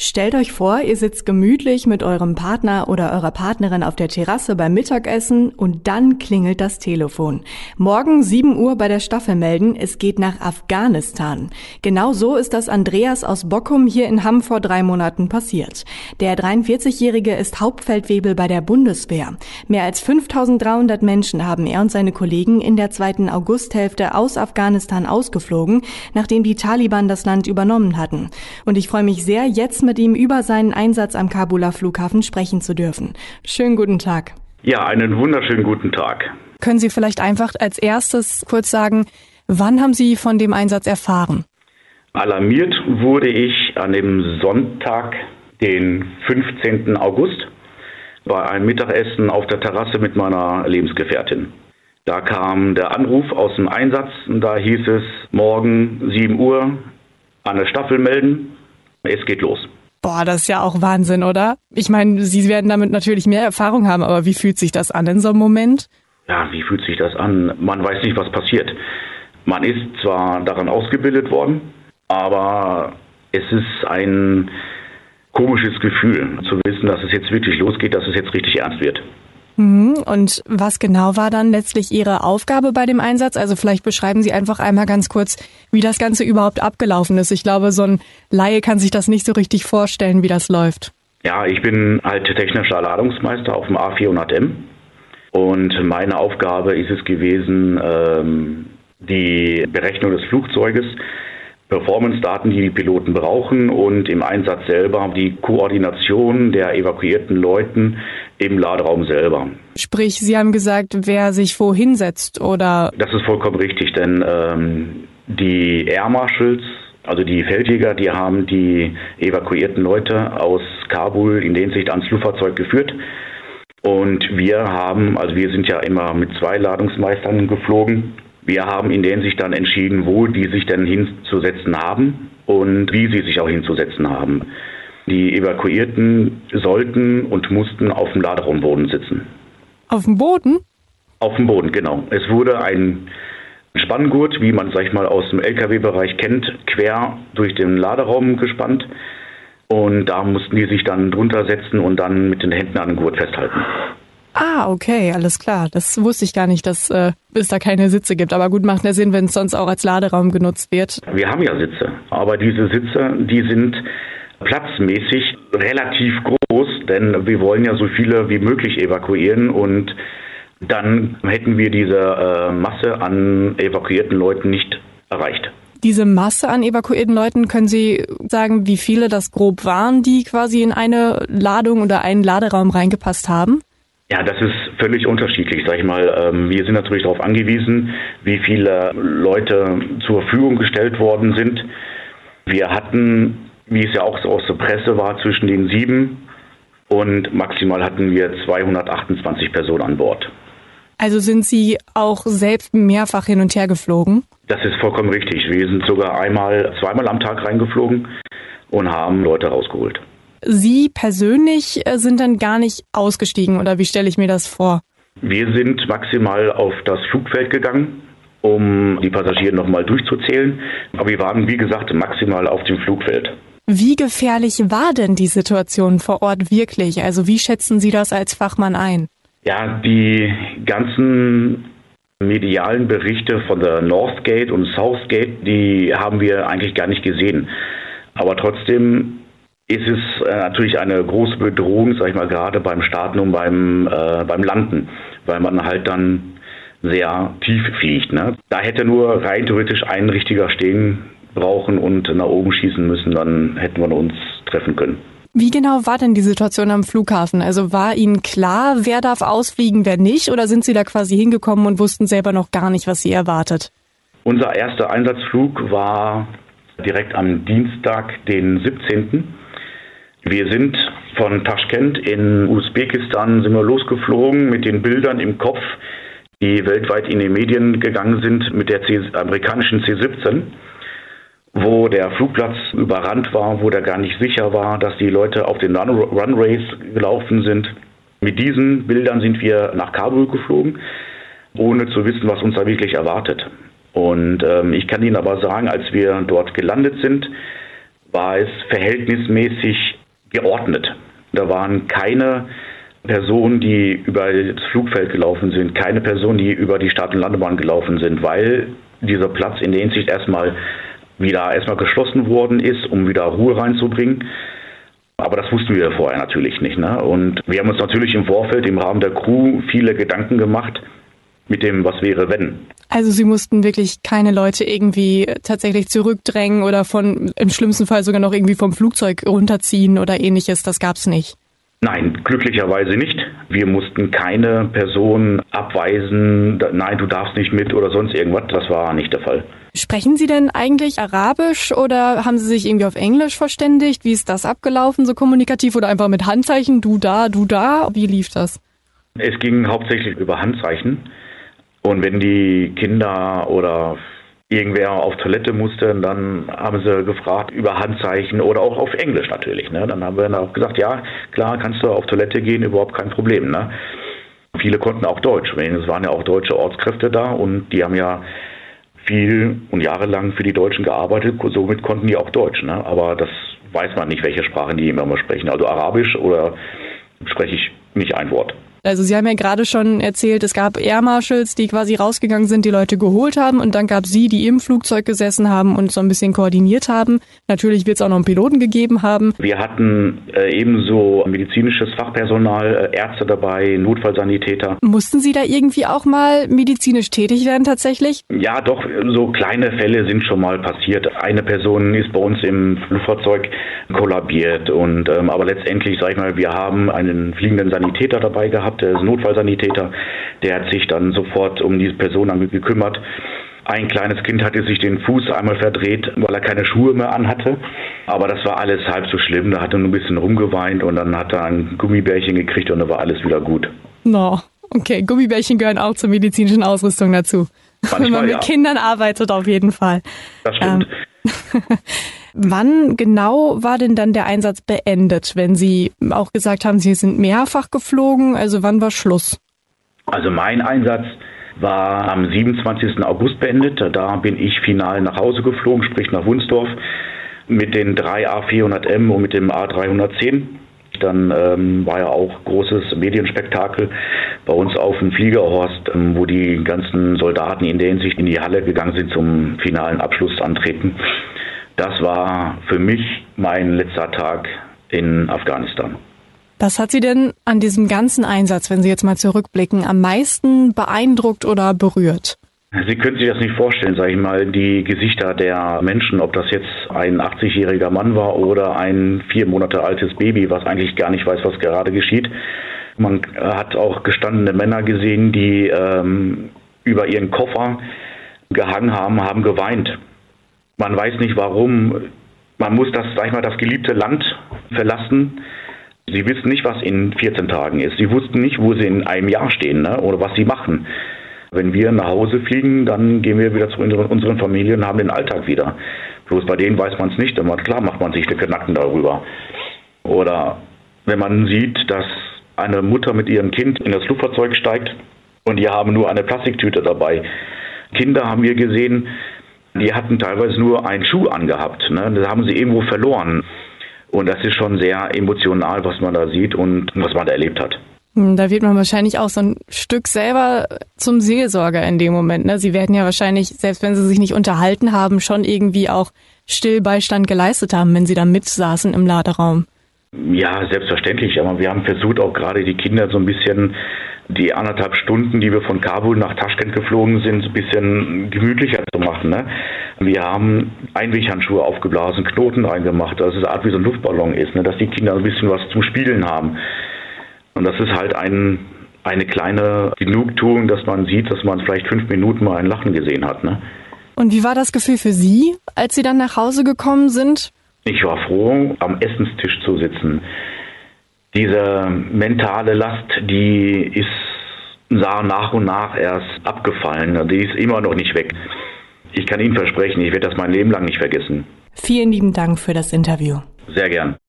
Stellt euch vor, ihr sitzt gemütlich mit eurem Partner oder eurer Partnerin auf der Terrasse beim Mittagessen und dann klingelt das Telefon. Morgen 7 Uhr bei der Staffel melden, es geht nach Afghanistan. Genau so ist das Andreas aus Bockum hier in Hamm vor drei Monaten passiert. Der 43-Jährige ist Hauptfeldwebel bei der Bundeswehr. Mehr als 5300 Menschen haben er und seine Kollegen in der zweiten Augusthälfte aus Afghanistan ausgeflogen, nachdem die Taliban das Land übernommen hatten. Und ich freue mich sehr, jetzt mit ihm über seinen Einsatz am Kabuler Flughafen sprechen zu dürfen. Schönen guten Tag. Ja, einen wunderschönen guten Tag. Können Sie vielleicht einfach als erstes kurz sagen, wann haben Sie von dem Einsatz erfahren? Alarmiert wurde ich an dem Sonntag, den 15. August, bei einem Mittagessen auf der Terrasse mit meiner Lebensgefährtin. Da kam der Anruf aus dem Einsatz und da hieß es morgen 7 Uhr an der Staffel melden, es geht los. Boah, das ist ja auch Wahnsinn, oder? Ich meine, Sie werden damit natürlich mehr Erfahrung haben, aber wie fühlt sich das an in so einem Moment? Ja, wie fühlt sich das an? Man weiß nicht, was passiert. Man ist zwar daran ausgebildet worden, aber es ist ein komisches Gefühl zu wissen, dass es jetzt wirklich losgeht, dass es jetzt richtig ernst wird. Mhm. Und was genau war dann letztlich Ihre Aufgabe bei dem Einsatz? Also vielleicht beschreiben Sie einfach einmal ganz kurz, wie das Ganze überhaupt abgelaufen ist. Ich glaube, so ein Laie kann sich das nicht so richtig vorstellen, wie das läuft. Ja, ich bin halt technischer Ladungsmeister auf dem A400M und meine Aufgabe ist es gewesen, ähm, die Berechnung des Flugzeuges Performance-Daten, die die Piloten brauchen und im Einsatz selber die Koordination der evakuierten Leuten im Laderaum selber. Sprich, Sie haben gesagt, wer sich wo hinsetzt oder? Das ist vollkommen richtig, denn ähm, die Air Marshals, also die Feldjäger, die haben die evakuierten Leute aus Kabul in den Sicht ans Luftfahrzeug geführt. Und wir haben, also wir sind ja immer mit zwei Ladungsmeistern geflogen wir haben in der Hinsicht dann entschieden, wo die sich denn hinzusetzen haben und wie sie sich auch hinzusetzen haben. Die Evakuierten sollten und mussten auf dem Laderaumboden sitzen. Auf dem Boden? Auf dem Boden, genau. Es wurde ein Spanngurt, wie man, sag ich mal, aus dem Lkw-Bereich kennt, quer durch den Laderaum gespannt. Und da mussten die sich dann drunter setzen und dann mit den Händen an den Gurt festhalten. Ah, okay, alles klar. Das wusste ich gar nicht, dass äh, es da keine Sitze gibt. Aber gut, macht ja Sinn, wenn es sonst auch als Laderaum genutzt wird. Wir haben ja Sitze, aber diese Sitze, die sind platzmäßig relativ groß, denn wir wollen ja so viele wie möglich evakuieren und dann hätten wir diese äh, Masse an evakuierten Leuten nicht erreicht. Diese Masse an evakuierten Leuten, können Sie sagen, wie viele das grob waren, die quasi in eine Ladung oder einen Laderaum reingepasst haben? Ja, das ist völlig unterschiedlich, sag ich mal. Ähm, wir sind natürlich darauf angewiesen, wie viele Leute zur Verfügung gestellt worden sind. Wir hatten, wie es ja auch so aus der Presse war, zwischen den sieben und maximal hatten wir 228 Personen an Bord. Also sind Sie auch selbst mehrfach hin und her geflogen? Das ist vollkommen richtig. Wir sind sogar einmal, zweimal am Tag reingeflogen und haben Leute rausgeholt. Sie persönlich äh, sind dann gar nicht ausgestiegen oder wie stelle ich mir das vor? Wir sind maximal auf das Flugfeld gegangen, um die Passagiere nochmal durchzuzählen. Aber wir waren, wie gesagt, maximal auf dem Flugfeld. Wie gefährlich war denn die Situation vor Ort wirklich? Also wie schätzen Sie das als Fachmann ein? Ja, die ganzen medialen Berichte von der Northgate und Southgate, die haben wir eigentlich gar nicht gesehen. Aber trotzdem ist es äh, natürlich eine große Bedrohung, sag ich mal, gerade beim Starten und beim, äh, beim Landen, weil man halt dann sehr tief fliegt. Ne? Da hätte nur rein theoretisch ein richtiger stehen brauchen und nach oben schießen müssen, dann hätten wir uns treffen können. Wie genau war denn die Situation am Flughafen? Also war Ihnen klar, wer darf ausfliegen, wer nicht? Oder sind Sie da quasi hingekommen und wussten selber noch gar nicht, was Sie erwartet? Unser erster Einsatzflug war direkt am Dienstag, den 17. Wir sind von Taschkent in Usbekistan sind wir losgeflogen mit den Bildern im Kopf, die weltweit in die Medien gegangen sind mit der C amerikanischen C-17, wo der Flugplatz überrannt war, wo der gar nicht sicher war, dass die Leute auf den Run Runways gelaufen sind. Mit diesen Bildern sind wir nach Kabul geflogen, ohne zu wissen, was uns da wirklich erwartet. Und ähm, ich kann Ihnen aber sagen, als wir dort gelandet sind, war es verhältnismäßig geordnet. Da waren keine Personen, die über das Flugfeld gelaufen sind, keine Personen, die über die Start- und Landebahn gelaufen sind, weil dieser Platz in der Hinsicht erstmal wieder erstmal geschlossen worden ist, um wieder Ruhe reinzubringen. Aber das wussten wir vorher natürlich nicht. Ne? Und wir haben uns natürlich im Vorfeld im Rahmen der Crew viele Gedanken gemacht mit dem, was wäre, wenn. Also Sie mussten wirklich keine Leute irgendwie tatsächlich zurückdrängen oder von im schlimmsten Fall sogar noch irgendwie vom Flugzeug runterziehen oder ähnliches. Das gab's nicht. Nein, glücklicherweise nicht. Wir mussten keine Person abweisen, nein, du darfst nicht mit oder sonst irgendwas. Das war nicht der Fall. Sprechen Sie denn eigentlich Arabisch oder haben Sie sich irgendwie auf Englisch verständigt? Wie ist das abgelaufen, so kommunikativ oder einfach mit Handzeichen, du da, du da? Wie lief das? Es ging hauptsächlich über Handzeichen. Und wenn die Kinder oder irgendwer auf Toilette musste, dann haben sie gefragt über Handzeichen oder auch auf Englisch natürlich. Ne? Dann haben wir dann auch gesagt, ja, klar, kannst du auf Toilette gehen, überhaupt kein Problem. Ne? Viele konnten auch Deutsch. Es waren ja auch deutsche Ortskräfte da und die haben ja viel und jahrelang für die Deutschen gearbeitet, somit konnten die auch Deutsch. Ne? Aber das weiß man nicht, welche Sprachen die immer sprechen. Also Arabisch oder spreche ich nicht ein Wort. Also Sie haben ja gerade schon erzählt, es gab Air Marshals, die quasi rausgegangen sind, die Leute geholt haben und dann gab es Sie, die im Flugzeug gesessen haben und so ein bisschen koordiniert haben. Natürlich wird es auch noch einen Piloten gegeben haben. Wir hatten äh, ebenso medizinisches Fachpersonal, äh, Ärzte dabei, Notfallsanitäter. Mussten Sie da irgendwie auch mal medizinisch tätig werden tatsächlich? Ja, doch, so kleine Fälle sind schon mal passiert. Eine Person ist bei uns im Flugfahrzeug kollabiert und ähm, aber letztendlich, sag ich mal, wir haben einen fliegenden Sanitäter dabei gehabt gehabt, der ist Notfallsanitäter, der hat sich dann sofort um diese Person gekümmert. Ein kleines Kind hatte sich den Fuß einmal verdreht, weil er keine Schuhe mehr anhatte. Aber das war alles halb so schlimm. Da hat er nur ein bisschen rumgeweint und dann hat er ein Gummibärchen gekriegt und dann war alles wieder gut. No, okay. Gummibärchen gehören auch zur medizinischen Ausrüstung dazu. Manchmal, Wenn man mit ja. Kindern arbeitet, auf jeden Fall. Das stimmt. Ähm. Wann genau war denn dann der Einsatz beendet, wenn Sie auch gesagt haben, Sie sind mehrfach geflogen? Also wann war Schluss? Also mein Einsatz war am 27. August beendet. Da bin ich final nach Hause geflogen, sprich nach Wunsdorf mit den drei A400M und mit dem A310. Dann ähm, war ja auch großes Medienspektakel bei uns auf dem Fliegerhorst, ähm, wo die ganzen Soldaten in der Hinsicht in die Halle gegangen sind zum finalen Abschluss antreten. Das war für mich mein letzter Tag in Afghanistan. Was hat Sie denn an diesem ganzen Einsatz, wenn Sie jetzt mal zurückblicken, am meisten beeindruckt oder berührt? Sie können sich das nicht vorstellen, sage ich mal, die Gesichter der Menschen, ob das jetzt ein 80-jähriger Mann war oder ein vier Monate altes Baby, was eigentlich gar nicht weiß, was gerade geschieht. Man hat auch gestandene Männer gesehen, die ähm, über ihren Koffer gehangen haben, haben geweint. Man weiß nicht warum. Man muss das, sag ich mal, das geliebte Land verlassen. Sie wissen nicht, was in 14 Tagen ist. Sie wussten nicht, wo sie in einem Jahr stehen ne? oder was sie machen. Wenn wir nach Hause fliegen, dann gehen wir wieder zu unseren Familien und haben den Alltag wieder. Bloß bei denen weiß man es nicht, aber klar macht man sich die Knacken darüber. Oder wenn man sieht, dass eine Mutter mit ihrem Kind in das Flugzeug steigt und die haben nur eine Plastiktüte dabei. Kinder haben wir gesehen, die hatten teilweise nur einen Schuh angehabt. Ne? Das haben sie irgendwo verloren. Und das ist schon sehr emotional, was man da sieht und was man da erlebt hat. Hm, da wird man wahrscheinlich auch so ein Stück selber zum Seelsorger in dem Moment. Ne? Sie werden ja wahrscheinlich, selbst wenn sie sich nicht unterhalten haben, schon irgendwie auch Stillbeistand geleistet haben, wenn sie da mitsaßen im Laderaum. Ja, selbstverständlich. Aber wir haben versucht, auch gerade die Kinder so ein bisschen die anderthalb Stunden, die wir von Kabul nach Taschkent geflogen sind, ein bisschen gemütlicher zu machen. Ne? Wir haben Einweghandschuhe aufgeblasen, Knoten reingemacht, dass es eine Art wie so ein Luftballon ist, ne? dass die Kinder ein bisschen was zum Spielen haben. Und das ist halt ein, eine kleine Genugtuung, dass man sieht, dass man vielleicht fünf Minuten mal ein Lachen gesehen hat. Ne? Und wie war das Gefühl für Sie, als Sie dann nach Hause gekommen sind? Ich war froh, am Essenstisch zu sitzen diese mentale Last, die ist nach und nach erst abgefallen. Die ist immer noch nicht weg. Ich kann Ihnen versprechen, ich werde das mein Leben lang nicht vergessen. Vielen lieben Dank für das Interview. Sehr gern.